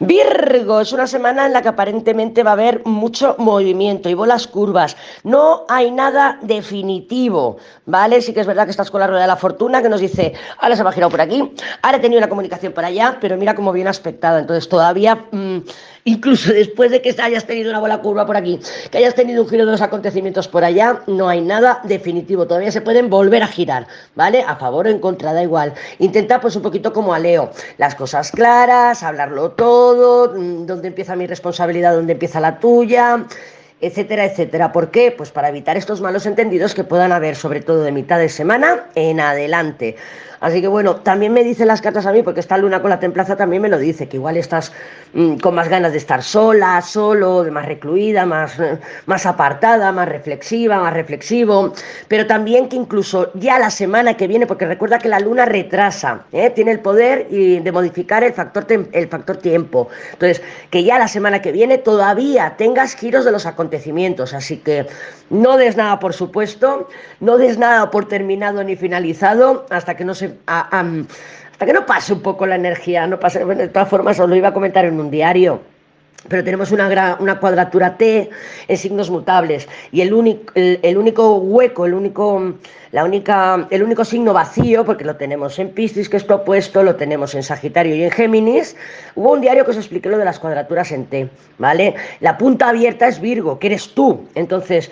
Virgo, es una semana en la que aparentemente va a haber mucho movimiento y bolas curvas. No hay nada definitivo, ¿vale? Sí que es verdad que estás con la rueda de la fortuna que nos dice, ahora se va a girar por aquí, ahora he tenido una comunicación por allá, pero mira cómo viene aspectada. Entonces todavía... Mmm, incluso después de que hayas tenido una bola curva por aquí, que hayas tenido un giro de los acontecimientos por allá, no hay nada definitivo, todavía se pueden volver a girar, ¿vale? A favor o en contra, da igual. Intenta pues un poquito como a Leo, las cosas claras, hablarlo todo, mm, dónde empieza mi responsabilidad, dónde empieza la tuya etcétera, etcétera. ¿Por qué? Pues para evitar estos malos entendidos que puedan haber, sobre todo de mitad de semana en adelante. Así que bueno, también me dicen las cartas a mí, porque esta luna con la templaza también me lo dice, que igual estás mm, con más ganas de estar sola, solo, de más recluida, más, eh, más apartada, más reflexiva, más reflexivo, pero también que incluso ya la semana que viene, porque recuerda que la luna retrasa, ¿eh? tiene el poder de modificar el factor, el factor tiempo. Entonces, que ya la semana que viene todavía tengas giros de los acontecimientos, así que no des nada por supuesto, no des nada por terminado ni finalizado hasta que no se hasta que no pase un poco la energía, no pase, de todas formas os lo iba a comentar en un diario pero tenemos una, una, cuadratura T en signos mutables y el único, el, único hueco, el único, la única, el único signo vacío, porque lo tenemos en Piscis, que es lo opuesto, lo tenemos en Sagitario y en Géminis, hubo un diario que os expliqué lo de las cuadraturas en T, ¿vale? La punta abierta es Virgo, que eres tú, entonces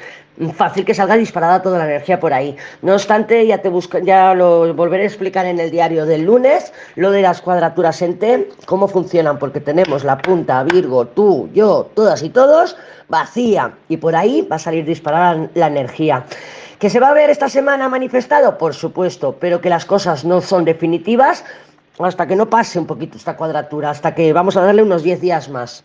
fácil que salga disparada toda la energía por ahí. No obstante, ya te busco, ya lo volveré a explicar en el diario del lunes, lo de las cuadraturas en T, cómo funcionan, porque tenemos la punta Virgo, tú, yo, todas y todos, vacía, y por ahí va a salir disparada la energía. ¿Que se va a ver esta semana manifestado? Por supuesto, pero que las cosas no son definitivas hasta que no pase un poquito esta cuadratura, hasta que vamos a darle unos 10 días más.